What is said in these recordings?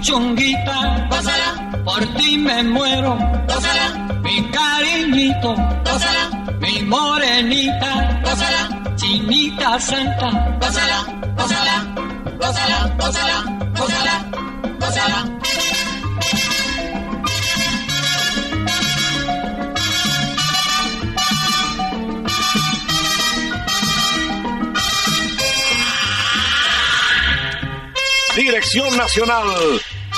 Mi puchonguita, gózala, por ti me muero, gózala, mi cariñito, gózala, mi morenita, gózala, chinita santa, gózala, gózala, gózala, gózala, gózala, gózala. Dirección Nacional,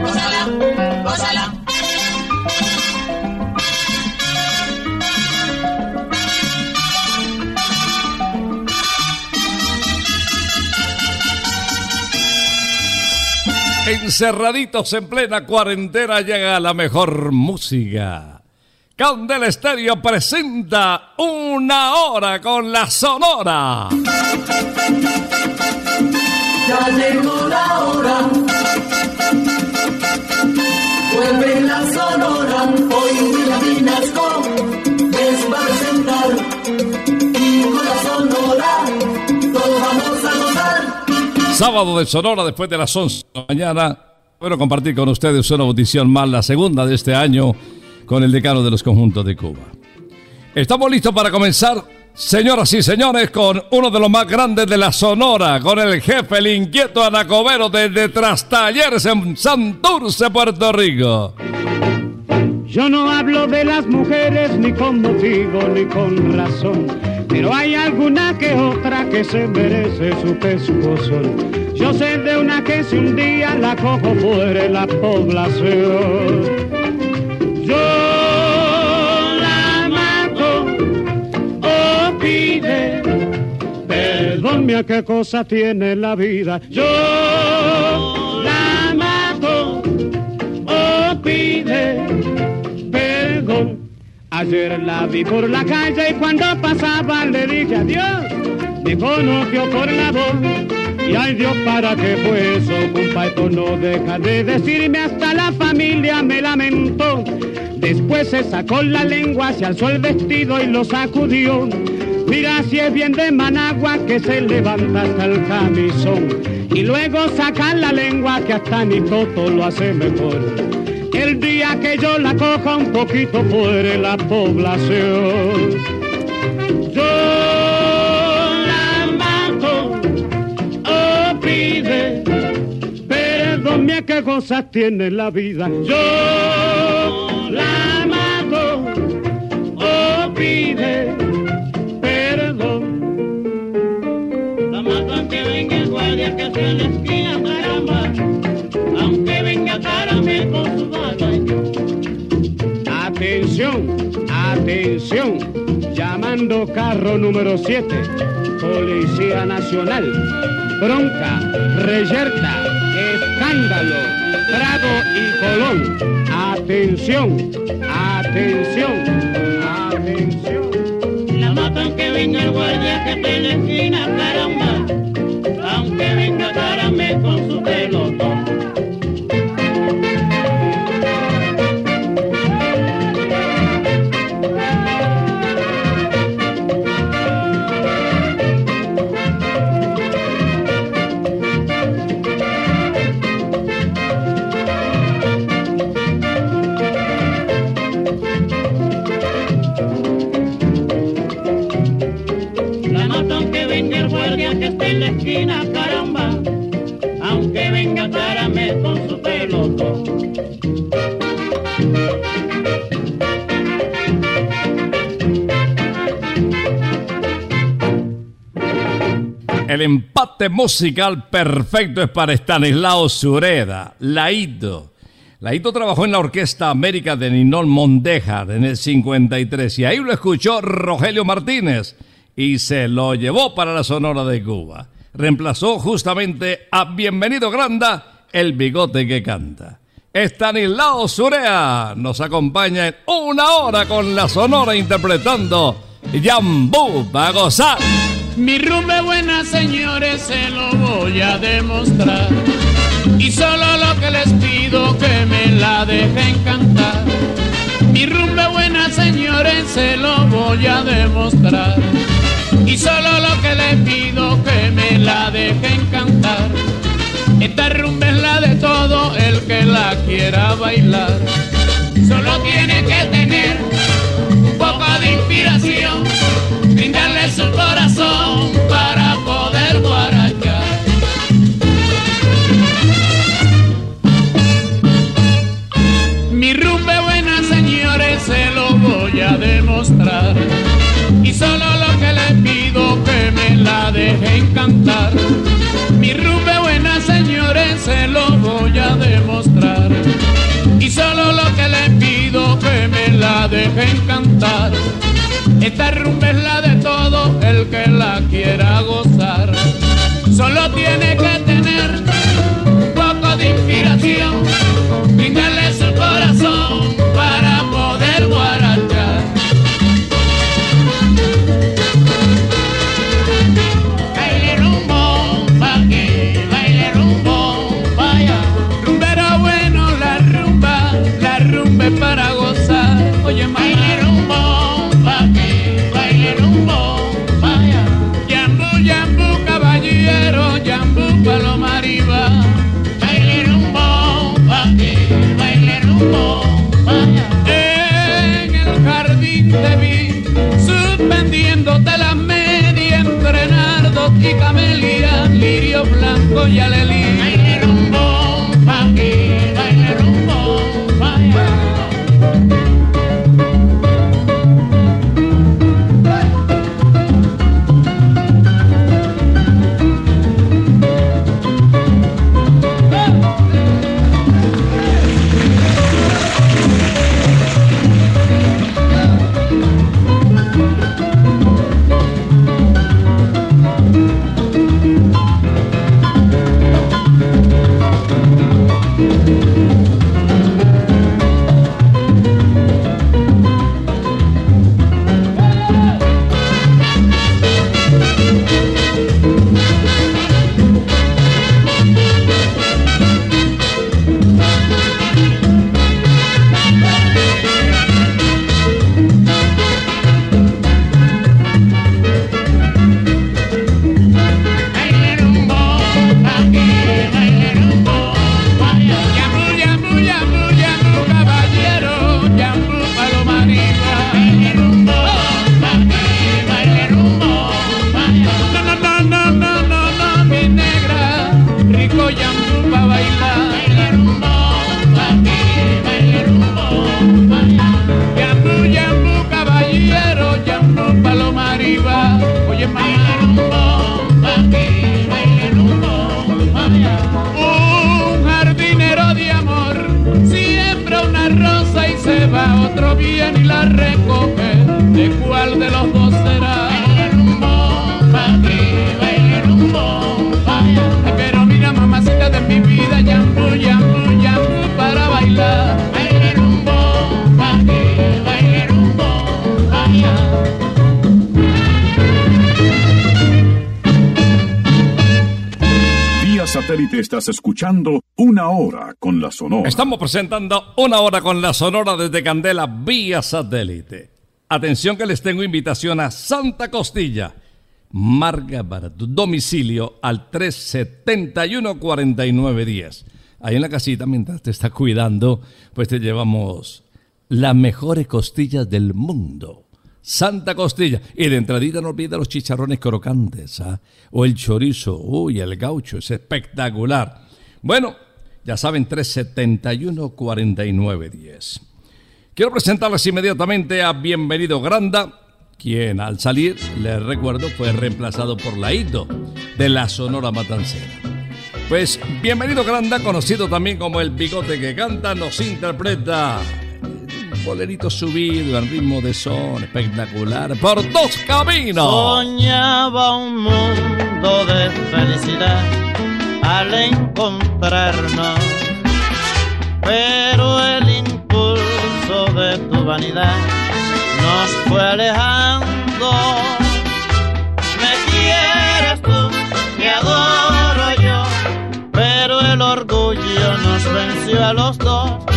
Gózala, gózala, gózala. Encerraditos en plena cuarentena llega la mejor música. Candela Estéreo presenta Una Hora con la Sonora. Ya llegó la hora. Vuelve la sonora. Hoy William Vinasco les va a. Y con la sonora todos vamos a gozar. Sábado de Sonora después de las 11 de la mañana. Quiero compartir con ustedes una audición más, la segunda de este año, con el decano de los conjuntos de Cuba. Estamos listos para comenzar, señoras y señores, con uno de los más grandes de la Sonora, con el jefe, el inquieto Anacobero desde Trastalleres en Santurce, Puerto Rico. Yo no hablo de las mujeres ni con motivo ni con razón, pero hay alguna que otra que se merece su pescozón. Yo sé de una que si un día la cojo muere la población. Yo mía qué cosa tiene la vida. Yo la mato o pide perdón. Ayer la vi por la calle y cuando pasaba le dije adiós. Me conoció por la voz Y ay Dios, ¿para qué fue eso, compa? Esto no deja de decirme hasta la familia me lamentó. Después se sacó la lengua, se alzó el vestido y lo sacudió. Mira si es bien de Managua que se levanta hasta el camisón. Y luego saca la lengua que hasta ni Toto lo hace mejor. El día que yo la coja un poquito fuera la población. Yo la mato, oh pide, perdón mía qué cosas tiene la vida. Yo la Atención, atención, llamando carro número 7, Policía Nacional, bronca, reyerta, escándalo, Prado y Colón. Atención, atención, atención. La mato aunque venga el guardia que en la esquina, caramba. Aunque venga Caramel con su pelotón. Empate musical perfecto es para Stanislao Sureda, Laito. Laito trabajó en la Orquesta América de Ninón Mondejar en el 53 y ahí lo escuchó Rogelio Martínez y se lo llevó para la Sonora de Cuba. Reemplazó justamente a Bienvenido Granda, el bigote que canta. Stanislao Surea nos acompaña en una hora con la Sonora interpretando Yambú para. Mi rumbe buena, señores, se lo voy a demostrar. Y solo lo que les pido que me la dejen cantar. Mi rumbe buena, señores, se lo voy a demostrar. Y solo lo que les pido que me la dejen cantar. Esta rumba es la de todo el que la quiera bailar. Solo tiene que tener un poco de inspiración, la dejen cantar. Mi rumbe buena, señores, se lo voy a demostrar. Y solo lo que les pido que me la dejen cantar. Esta rumba es la de todo el que la quiera gozar. Solo tiene que escuchando Una Hora con la Sonora. Estamos presentando una hora con la Sonora desde Candela vía satélite. Atención que les tengo invitación a Santa Costilla. Marga para tu domicilio al 371-4910. Ahí en la casita, mientras te está cuidando, pues te llevamos las mejores costillas del mundo. Santa Costilla. Y de entradita no olvida los chicharrones crocantes, ¿ah? O el chorizo, uy, el gaucho, es espectacular. Bueno, ya saben, 371-4910. Quiero presentarles inmediatamente a Bienvenido Granda, quien al salir, les recuerdo, fue reemplazado por Laito de la Sonora Matancera. Pues Bienvenido Granda, conocido también como el bigote que canta, nos interpreta bolerito subido en ritmo de son espectacular por dos caminos. Soñaba un mundo de felicidad al encontrarnos, pero el impulso de tu vanidad nos fue alejando. Me quieres tú, te adoro yo, pero el orgullo nos venció a los dos.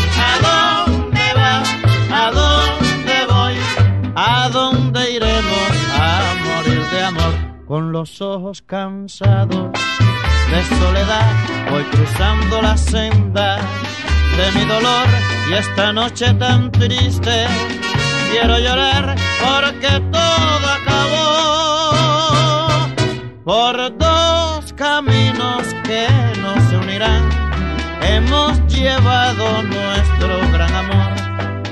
Con los ojos cansados de soledad, voy cruzando la senda de mi dolor y esta noche tan triste quiero llorar porque todo acabó por dos caminos que no se unirán. Hemos llevado nuestro gran amor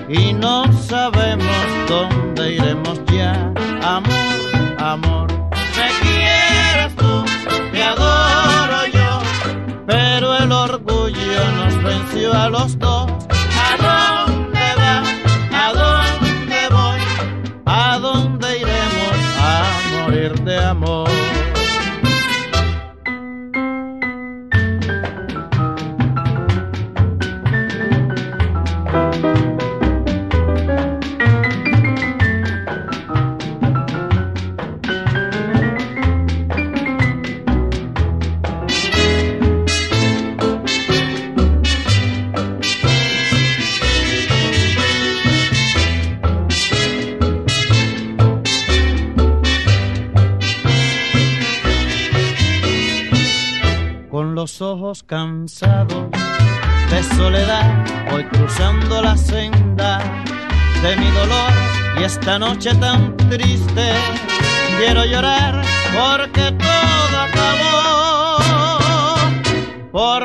y no sabemos dónde iremos ya. Amor, amor, los. La senda de mi dolor y esta noche tan triste quiero llorar porque todo acabó por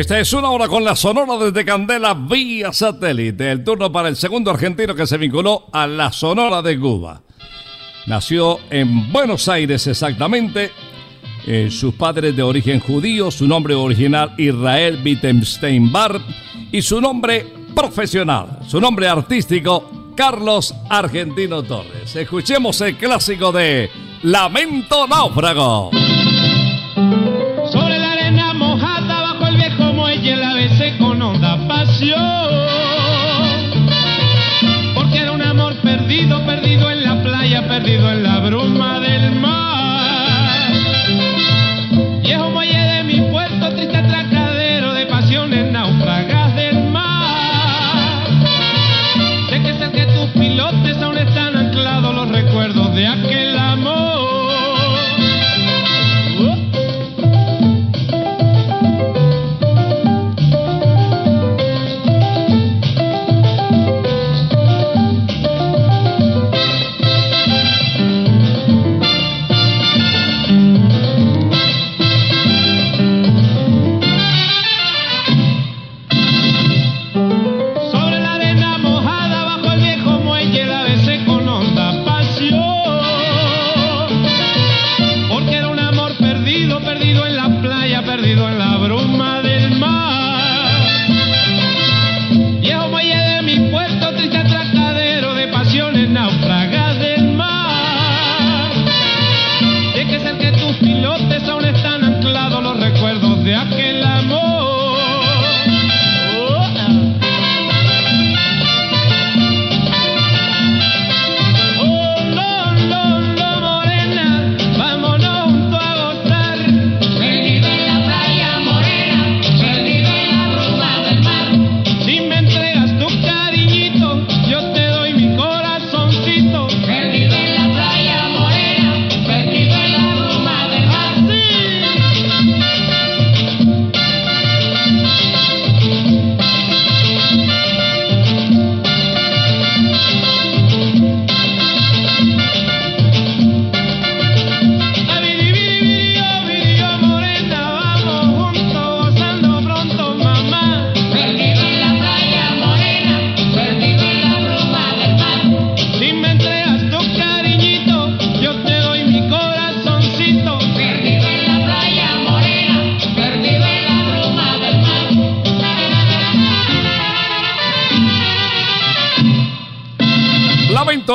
Esta es una hora con la Sonora desde Candela vía satélite. El turno para el segundo argentino que se vinculó a la Sonora de Cuba. Nació en Buenos Aires exactamente. Eh, sus padres de origen judío, su nombre original Israel Wittgenstein Bar y su nombre profesional, su nombre artístico Carlos Argentino Torres. Escuchemos el clásico de Lamento Náufrago. Con honda pasión. Porque era un amor perdido, perdido en la playa, perdido en la bruma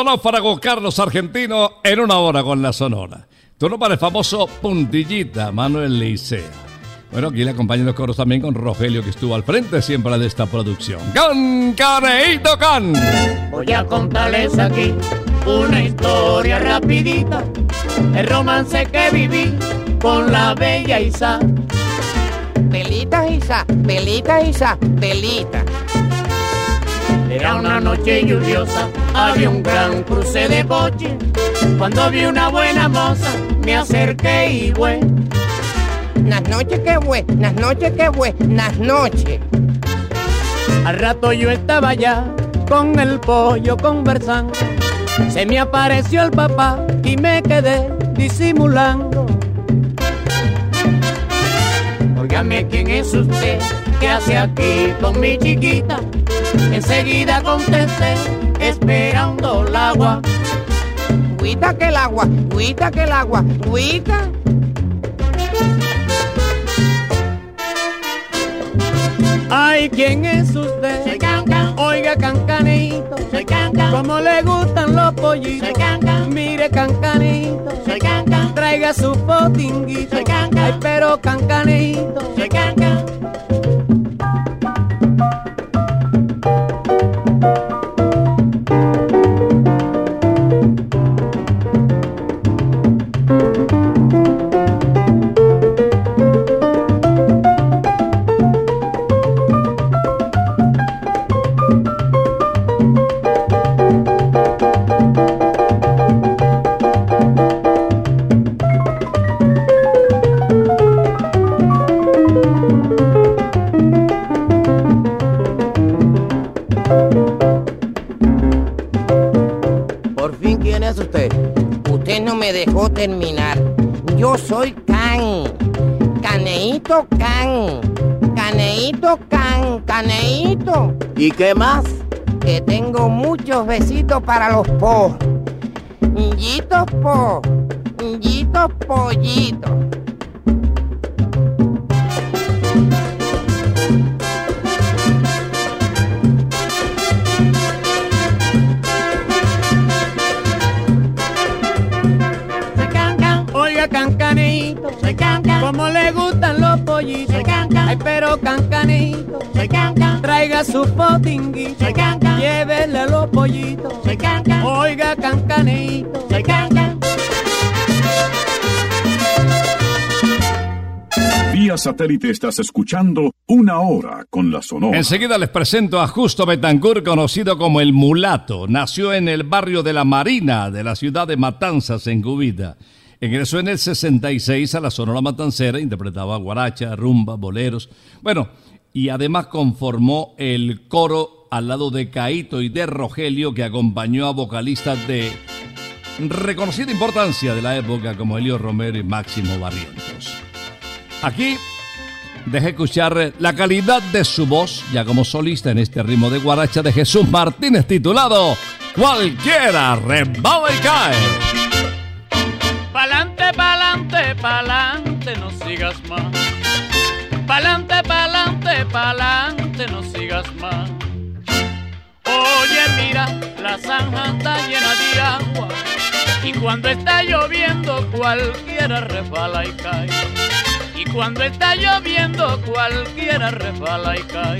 náufrago Carlos Argentino en una hora con la sonora. Turno para el famoso Puntillita Manuel Licea. Bueno, aquí le acompañan los coros también con Rogelio, que estuvo al frente siempre de esta producción. ¡Can, caneito, can! Voy a contarles aquí una historia rapidita, el romance que viví con la bella Isa. Pelita, Isa, pelita, Isa, pelita. Era una noche lluviosa, había un gran cruce de boche. Cuando vi una buena moza, me acerqué y güey. Las noches que buenas noches que buenas noches. Al rato yo estaba ya con el pollo conversando. Se me apareció el papá y me quedé disimulando. Óigame, ¿quién es usted? ¿Qué hace aquí con mi chiquita? Enseguida contesté, esperando el agua. Guita que el agua, guita que el agua, guita. Ay, ¿quién es usted? Soy Cancan, Oiga, cancanito, soy Cancan, ¿cómo le gustan los pollitos? soy Cancan, Mire, cancanito, soy Cancan, traiga su potinguito. Soy Cancan. Ay, pero cancanito, soy Cancan. Me dejó terminar. Yo soy Can. Caneito Can. Caneito Can. Caneito. ¿Y qué más? Que tengo muchos besitos para los po. Yitos po. Yitos pollitos. Ay, pero cancanito, soy Cancan, traiga su potinguito. soy Cancan, Llévele los pollitos. soy Cancan, Oiga, cancanito, Cancan. Vía satélite estás escuchando una hora con la sonora. Enseguida les presento a Justo Betancourt, conocido como el Mulato. Nació en el barrio de La Marina, de la ciudad de Matanzas, en Cubita. Ingresó en el 66 a la Sonora Matancera, interpretaba guaracha, rumba, boleros. Bueno, y además conformó el coro al lado de Caito y de Rogelio, que acompañó a vocalistas de reconocida importancia de la época como Elio Romero y Máximo Barrientos. Aquí deje escuchar la calidad de su voz, ya como solista en este ritmo de guaracha de Jesús Martínez titulado Cualquiera rebala y cae. Pa'lante, pa'lante, pa'lante, no sigas más. Pa'lante, pa'lante, pa'lante, no sigas más. Oye, mira, la zanja está llena de agua. Y cuando está lloviendo, cualquiera resbala y cae. Y cuando está lloviendo, cualquiera resbala y cae.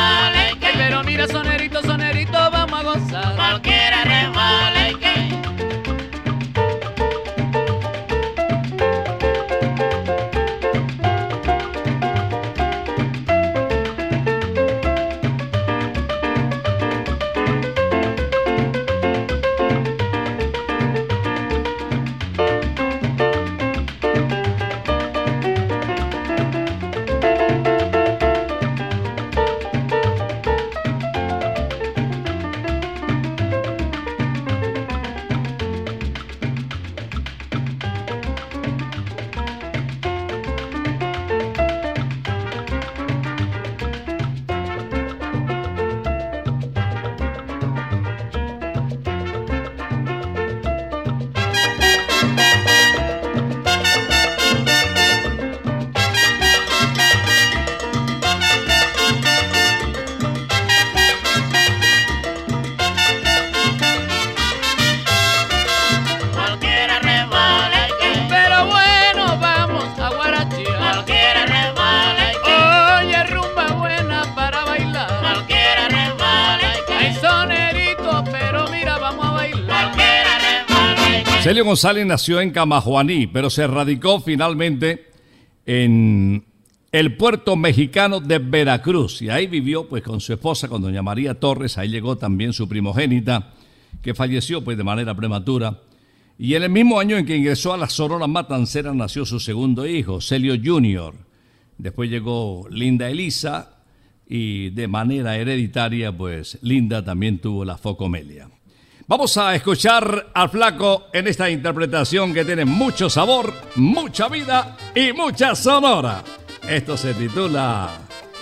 cae, pero mira, González nació en Camajuaní, pero se radicó finalmente en el puerto mexicano de Veracruz y ahí vivió pues con su esposa, con doña María Torres, ahí llegó también su primogénita, que falleció pues de manera prematura. Y en el mismo año en que ingresó a la Sonora Matancera nació su segundo hijo, Celio Jr. Después llegó Linda Elisa y de manera hereditaria pues Linda también tuvo la focomelia. Vamos a escuchar al flaco en esta interpretación que tiene mucho sabor, mucha vida y mucha sonora. Esto se titula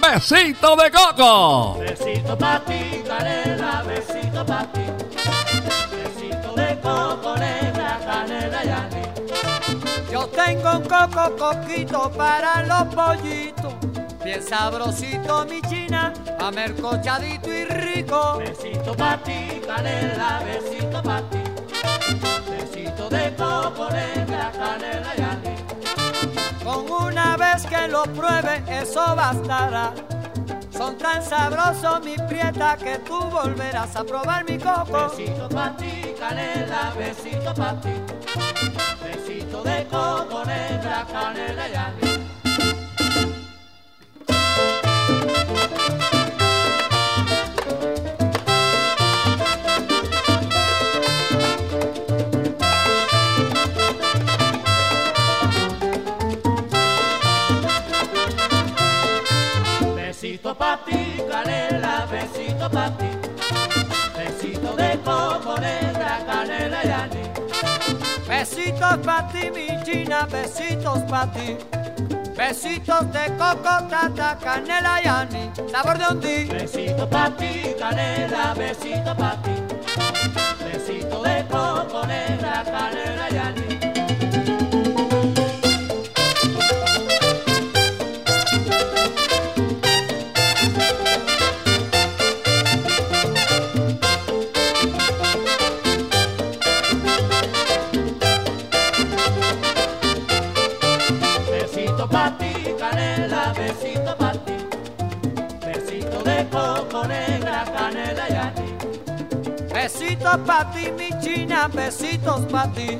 Besito de Coco. Besito pa' ti, canela, besito pa' ti. Besito de coco, negra, canela y. Yo tengo un coco coquito para los pollitos. Bien sabrosito mi china, amercochadito y rico. Besito pa' ti, canela, besito pa' ti. Besito de coco, negra, canela y. Con una vez que lo pruebe, eso bastará. Son tan sabrosos mi prieta que tú volverás a probar mi coco. Besito pa' ti, canela, besito pa' ti. Besito de coco, negra, canela y. besito pa' ti. Besito de coco, negra, canela y anís. Besitos pa' ti, mi china, besitos pa' ti. Besitos de coco, tata, canela y anís, sabor de un día. Besito pa' ti, canela, besito pa' ti. Besito de coco, negra, canela y anís. Besito de coco, negra, canela y. Besitos pa' ti, mi china, besitos pa' ti.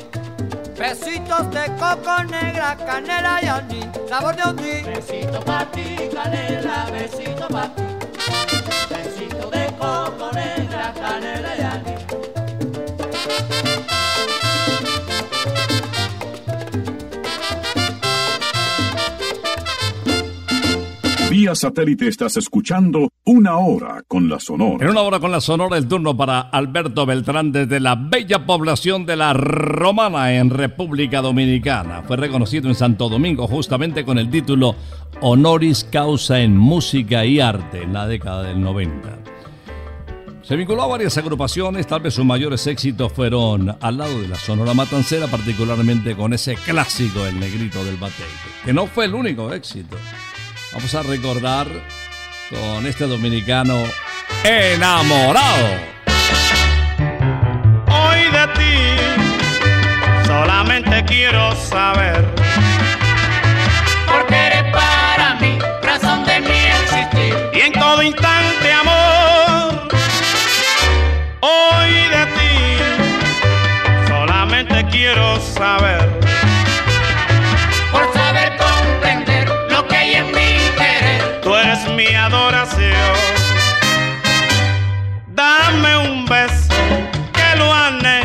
Besitos de coco negra, canela y anís, sabor de un día. Besito pa' ti, canela, besito pa' ti. Besito de coco, negra, canela y. Vía satélite estás escuchando Una Hora con la Sonora. En una hora con la Sonora, el turno para Alberto Beltrán desde la bella población de La Romana en República Dominicana. Fue reconocido en Santo Domingo justamente con el título Honoris Causa en Música y Arte en la década del 90. Se vinculó a varias agrupaciones, tal vez sus mayores éxitos fueron al lado de la Sonora Matancera, particularmente con ese clásico El Negrito del Batey, que no fue el único éxito. Vamos a recordar con este dominicano enamorado. Hoy de ti solamente quiero saber Porque eres para mí razón de mi existir. y en todo instante amor. Hoy de ti solamente quiero saber Dame un beso que lo anhelo,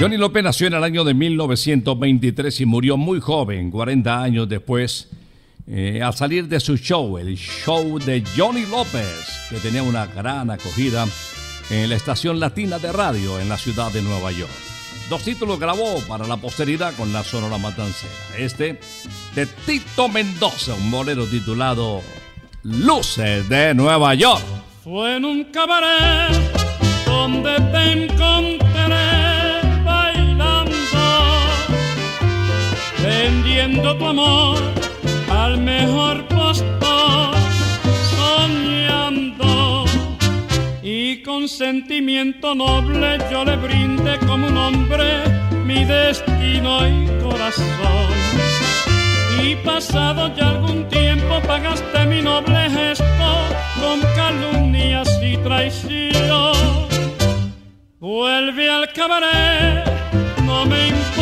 Johnny López nació en el año de 1923 y murió muy joven, 40 años después, eh, al salir de su show, el show de Johnny López, que tenía una gran acogida en la estación latina de radio en la ciudad de Nueva York. Dos títulos grabó para la posteridad con la Sonora Matancera. Este de Tito Mendoza, un bolero titulado Luces de Nueva York. Fue en un cabaret donde te encontré vendiendo tu amor al mejor postor, soñando. Y con sentimiento noble yo le brindé como un hombre mi destino y corazón. Y pasado ya algún tiempo pagaste mi noble gesto con calumnias y traición. Vuelve al cabaret, no me importa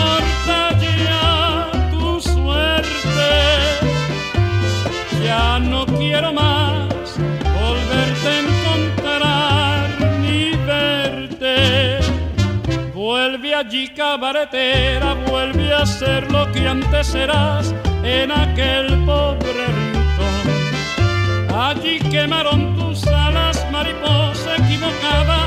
quiero más volverte a encontrar ni verte. Vuelve allí cabaretera, vuelve a ser lo que antes eras en aquel pobre rincón. Allí quemaron tus alas, mariposa equivocada,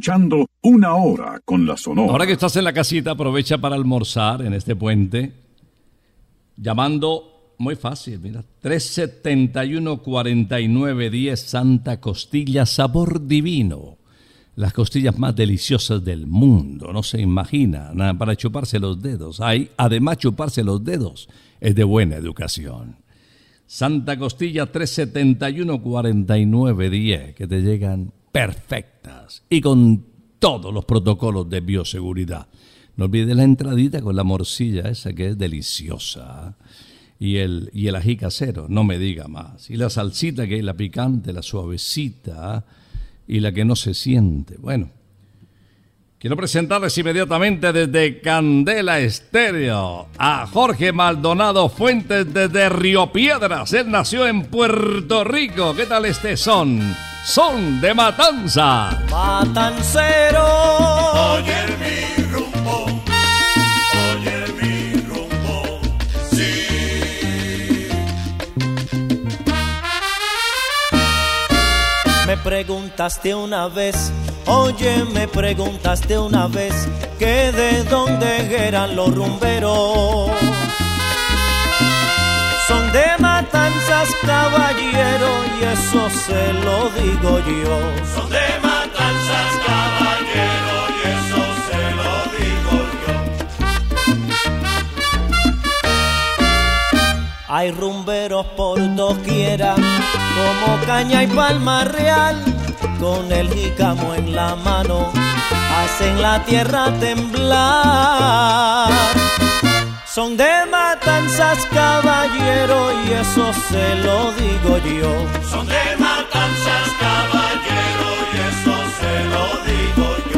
escuchando Una Hora con la Sonora. Ahora que estás en la casita, aprovecha para almorzar en este puente, llamando, muy fácil, mira, 371-4910 Santa Costilla, sabor divino. Las costillas más deliciosas del mundo, no se imagina, nada para chuparse los dedos. Hay, además, chuparse los dedos es de buena educación. Santa Costilla 371-4910, que te llegan perfectas y con todos los protocolos de bioseguridad. No olvides la entradita con la morcilla esa que es deliciosa. Y el, y el ají casero, no me diga más. Y la salsita que es la picante, la suavecita y la que no se siente. Bueno, quiero presentarles inmediatamente desde Candela Estéreo a Jorge Maldonado Fuentes desde Río Piedras. Él nació en Puerto Rico. ¿Qué tal este son? Son de Matanza. Matancero. Oye mi rumbo, oye mi rumbo, sí. Me preguntaste una vez, oye, me preguntaste una vez que de dónde eran los rumberos. Son de matanzas, caballero, y eso se lo digo yo. Son de matanzas, caballero, y eso se lo digo yo. Hay rumberos por doquiera, como caña y palma real, con el jícamo en la mano, hacen la tierra temblar. Son de matanzas, caballero, y eso se lo digo yo. Son de matanzas, caballero, y eso se lo digo yo.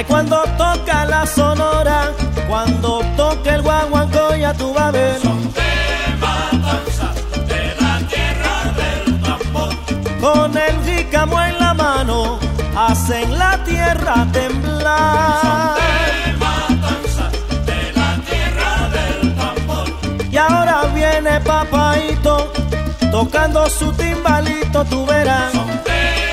Ay, cuando toca la sonora, cuando toca el guaguancó, ya tú vas a ver. Son de de la tierra del tambor. Con el jícamo en la mano, hacen la tierra temblar. De matanzas, de la tierra del tambor. Y ahora viene papaito, tocando su timbalito, tú verás. Son de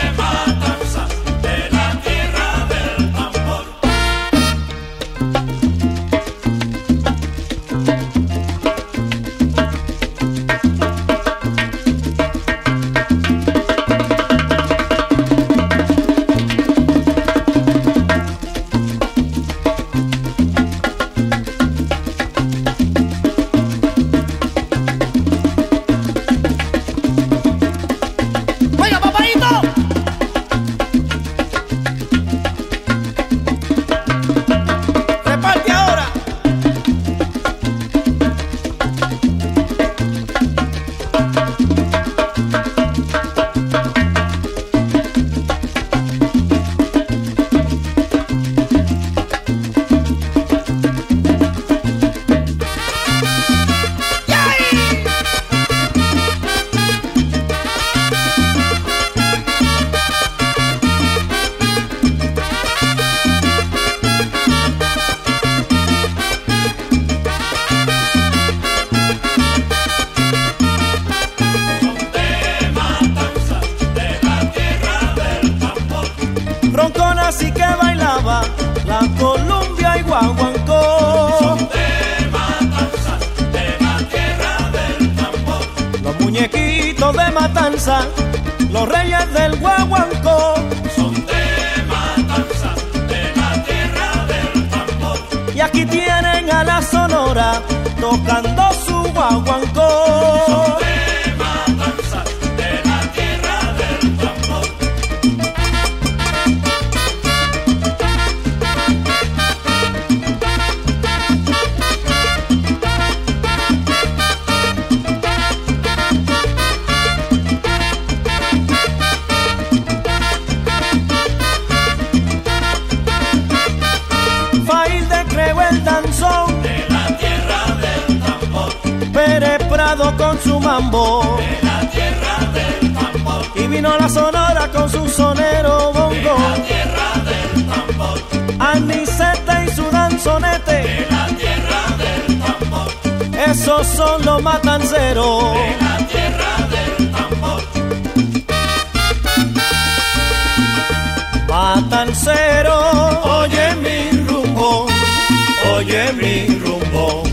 sonora con su sonero De bongo. la tierra del tambor. Anicete y su danzonete. De la tierra del tambor. Esos son los matanceros. De la tierra del tambor. Matancero, oye mi rumbo, oye mi rumbo.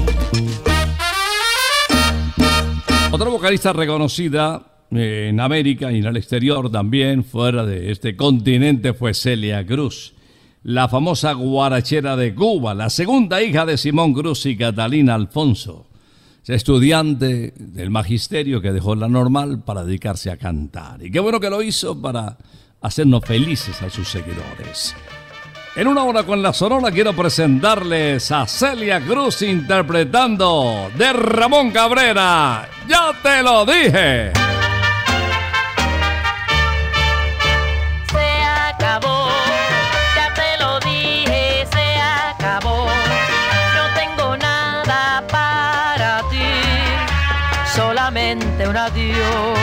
Otra vocalista reconocida en América y en el exterior también, fuera de este continente, fue Celia Cruz, la famosa guarachera de Cuba, la segunda hija de Simón Cruz y Catalina Alfonso, estudiante del magisterio que dejó la normal para dedicarse a cantar. Y qué bueno que lo hizo para hacernos felices a sus seguidores. En una hora con la Sonora quiero presentarles a Celia Cruz interpretando de Ramón Cabrera. Ya te lo dije. Adiós.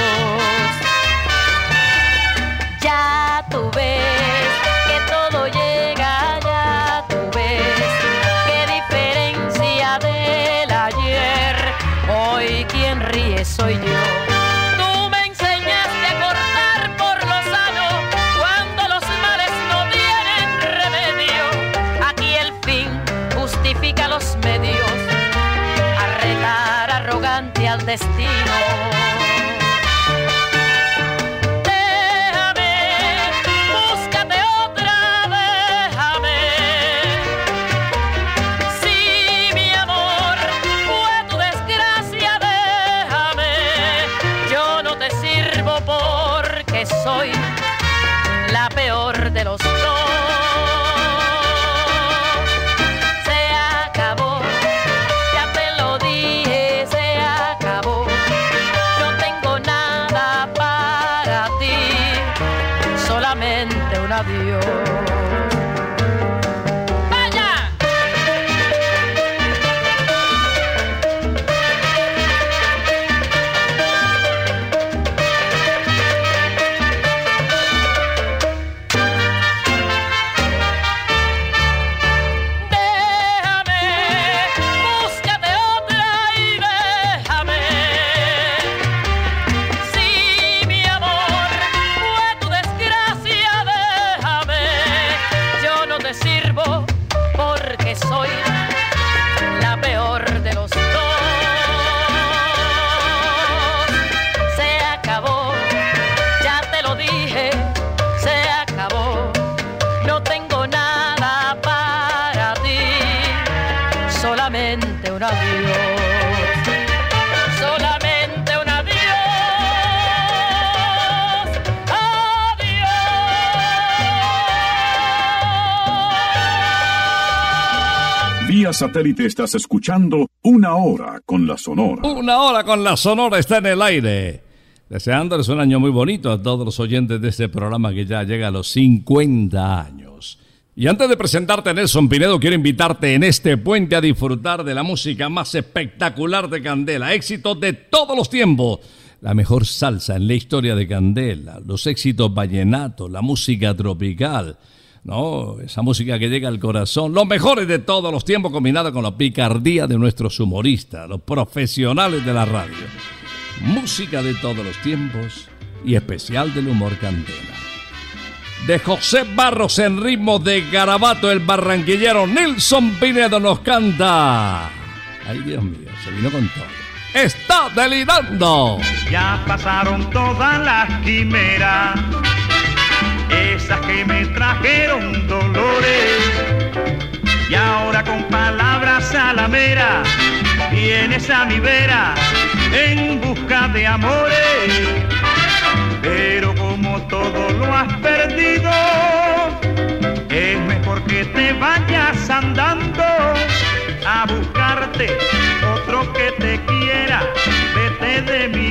Al destino. Déjame, búscate otra, déjame. Si mi amor fue tu desgracia, déjame. Yo no te sirvo porque soy Satélite estás escuchando Una Hora con la Sonora. Una hora con la Sonora está en el aire. Deseándoles un año muy bonito a todos los oyentes de este programa que ya llega a los 50 años. Y antes de presentarte Nelson Pinedo, quiero invitarte en este puente a disfrutar de la música más espectacular de Candela. Éxitos de todos los tiempos. La mejor salsa en la historia de Candela. Los éxitos vallenatos, la música tropical. ¿No? Esa música que llega al corazón, los mejores de todos los tiempos combinada con la picardía de nuestros humoristas, los profesionales de la radio. Música de todos los tiempos y especial del humor candela. De José Barros en ritmo de Garabato, el barranquillero Nelson Pinedo nos canta. Ay Dios mío, se vino con todo. Está delirando. Ya pasaron todas las quimeras, esas que me trajeron dolores. Y ahora con palabras a la mera, vienes a mi vera en busca de amores. Pero como todo lo has perdido, es mejor que te vayas andando a buscarte otro que te quiera. Vete de mi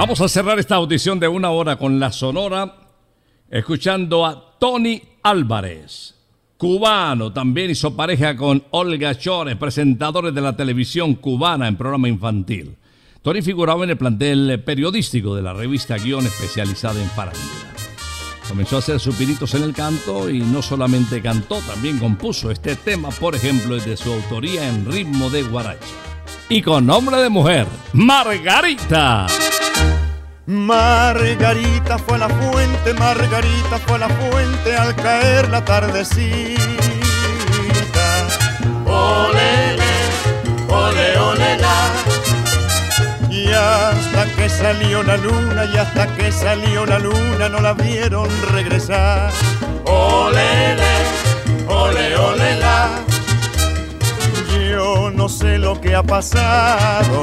Vamos a cerrar esta audición de una hora con la Sonora, escuchando a Tony Álvarez, cubano, también hizo pareja con Olga Chores, presentadores de la televisión cubana en programa infantil. Tony figuraba en el plantel periodístico de la revista Guión especializada en farándula. Comenzó a hacer sus pinitos en el canto y no solamente cantó, también compuso este tema, por ejemplo, de su autoría en ritmo de guaracha. Y con nombre de mujer, Margarita. Margarita fue la fuente, Margarita fue la fuente al caer la tardecita. Olele, ole, ole, la. Y hasta que salió la luna, y hasta que salió la luna, no la vieron regresar. Olele, ole, ole, la. Yo no sé lo que ha pasado,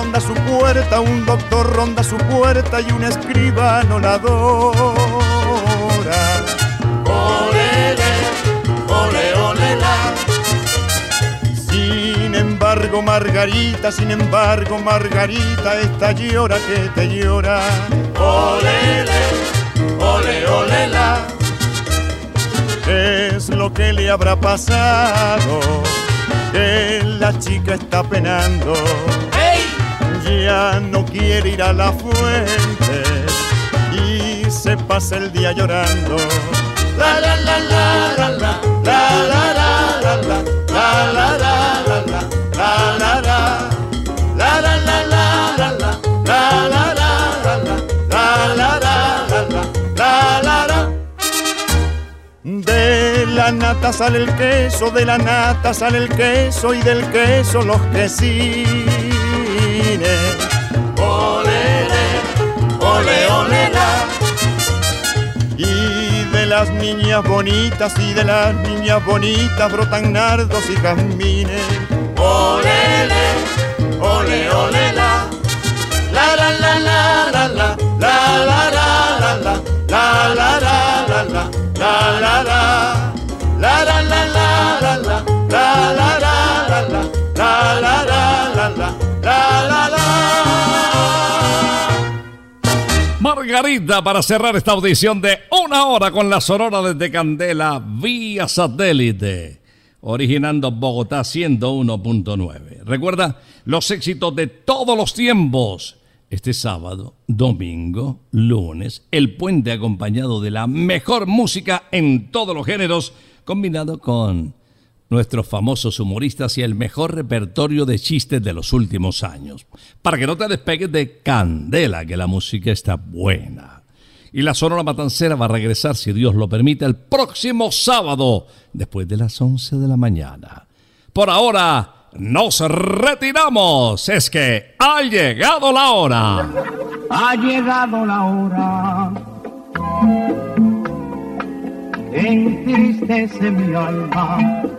ronda su puerta, un doctor ronda su puerta y un escribano la adora. Ole, ole, la. Sin embargo, Margarita, sin embargo, Margarita, esta llora que te llora. Olele, ole, ole, la. Es lo que le habrá pasado, que la chica está penando. Ya no quiere ir a la fuente y se pasa el día llorando. La la la la la la la la la la la la la la la la De la nata sale el queso, de la nata sale el queso y del queso los ole, ole. Y de las niñas bonitas y de las niñas bonitas brotan nardos y jazmines. Olele, ole, ole, la la la la la la la la la la la la la la la la la la la Margarita para cerrar esta audición de una hora con la Sonora desde Candela vía satélite, originando Bogotá 101.9. Recuerda los éxitos de todos los tiempos. Este sábado, domingo, lunes, el puente acompañado de la mejor música en todos los géneros, combinado con nuestros famosos humoristas y el mejor repertorio de chistes de los últimos años. Para que no te despegues de Candela, que la música está buena. Y la Sonora Matancera va a regresar, si Dios lo permite, el próximo sábado, después de las 11 de la mañana. Por ahora, nos retiramos. Es que ha llegado la hora. Ha llegado la hora. Entristece mi alma.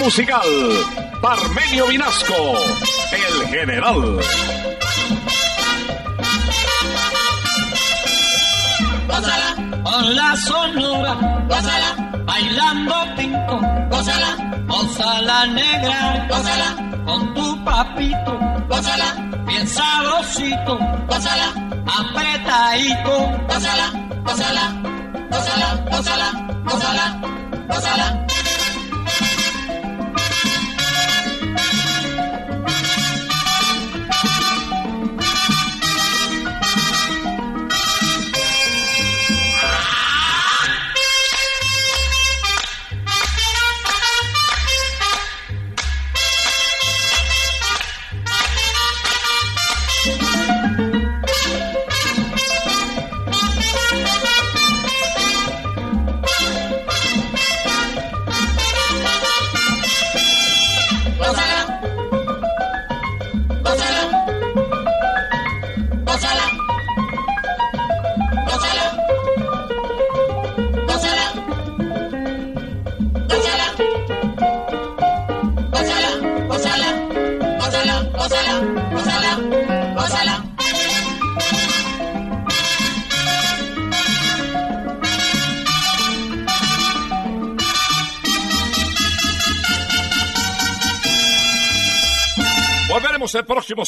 Musical, Parmenio Vinasco, el general. con la sonora, bailando tinto, gózala, gózala negra, gózala, con tu papito, gózala, bien sabrosito, gózala, apretadito, gózala, gózala, gózala, gózala, gózala. Gózala,